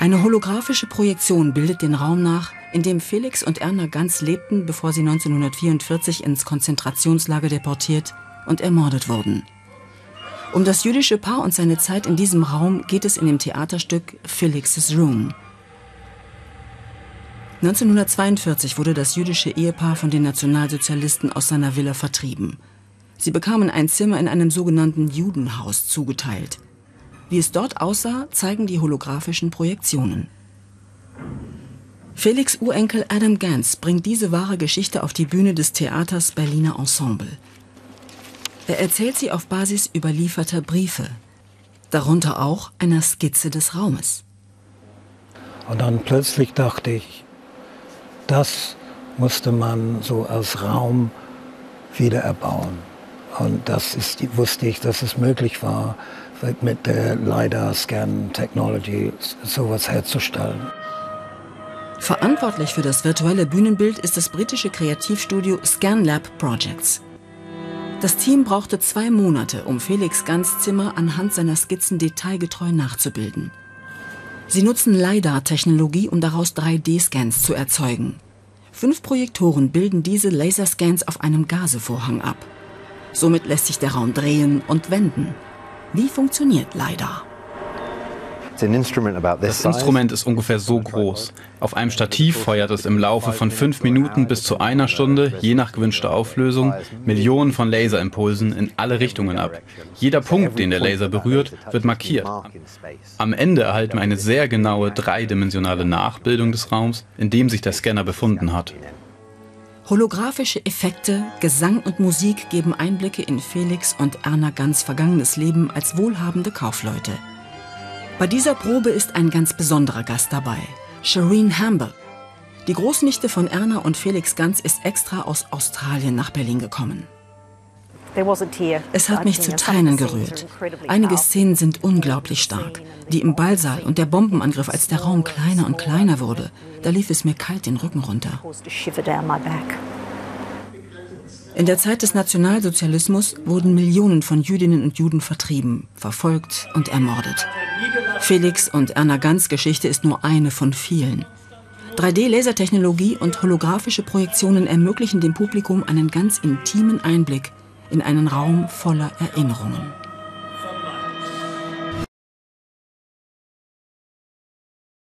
Eine holographische Projektion bildet den Raum nach, in dem Felix und Erna Ganz lebten, bevor sie 1944 ins Konzentrationslager deportiert und ermordet wurden. Um das jüdische Paar und seine Zeit in diesem Raum geht es in dem Theaterstück Felix's Room. 1942 wurde das jüdische Ehepaar von den Nationalsozialisten aus seiner Villa vertrieben. Sie bekamen ein Zimmer in einem sogenannten Judenhaus zugeteilt. Wie es dort aussah, zeigen die holographischen Projektionen. Felix Urenkel Adam Gans bringt diese wahre Geschichte auf die Bühne des Theaters Berliner Ensemble. Er erzählt sie auf Basis überlieferter Briefe, darunter auch einer Skizze des Raumes. Und dann plötzlich dachte ich, das musste man so als Raum wieder erbauen. Und das ist, wusste ich, dass es möglich war, mit der LiDAR-Scan-Technology sowas herzustellen. Verantwortlich für das virtuelle Bühnenbild ist das britische Kreativstudio ScanLab Projects. Das Team brauchte zwei Monate, um Felix Ganz Zimmer anhand seiner Skizzen detailgetreu nachzubilden. Sie nutzen LiDAR-Technologie, um daraus 3D-Scans zu erzeugen. Fünf Projektoren bilden diese Laserscans auf einem Gasevorhang ab. Somit lässt sich der Raum drehen und wenden. Wie funktioniert LiDAR? Das Instrument ist ungefähr so groß. Auf einem Stativ feuert es im Laufe von fünf Minuten bis zu einer Stunde, je nach gewünschter Auflösung, Millionen von Laserimpulsen in alle Richtungen ab. Jeder Punkt, den der Laser berührt, wird markiert. Am Ende erhalten wir eine sehr genaue dreidimensionale Nachbildung des Raums, in dem sich der Scanner befunden hat. Holographische Effekte, Gesang und Musik geben Einblicke in Felix und Erna Ganz vergangenes Leben als wohlhabende Kaufleute. Bei dieser Probe ist ein ganz besonderer Gast dabei, Shireen Hamber. Die Großnichte von Erna und Felix Ganz ist extra aus Australien nach Berlin gekommen. Es hat mich zu Tränen gerührt. Einige Szenen sind unglaublich stark. Die im Ballsaal und der Bombenangriff, als der Raum kleiner und kleiner wurde, da lief es mir kalt den Rücken runter. In der Zeit des Nationalsozialismus wurden Millionen von Jüdinnen und Juden vertrieben, verfolgt und ermordet. Felix und Erna Ganz Geschichte ist nur eine von vielen. 3D-Lasertechnologie und holographische Projektionen ermöglichen dem Publikum einen ganz intimen Einblick in einen Raum voller Erinnerungen.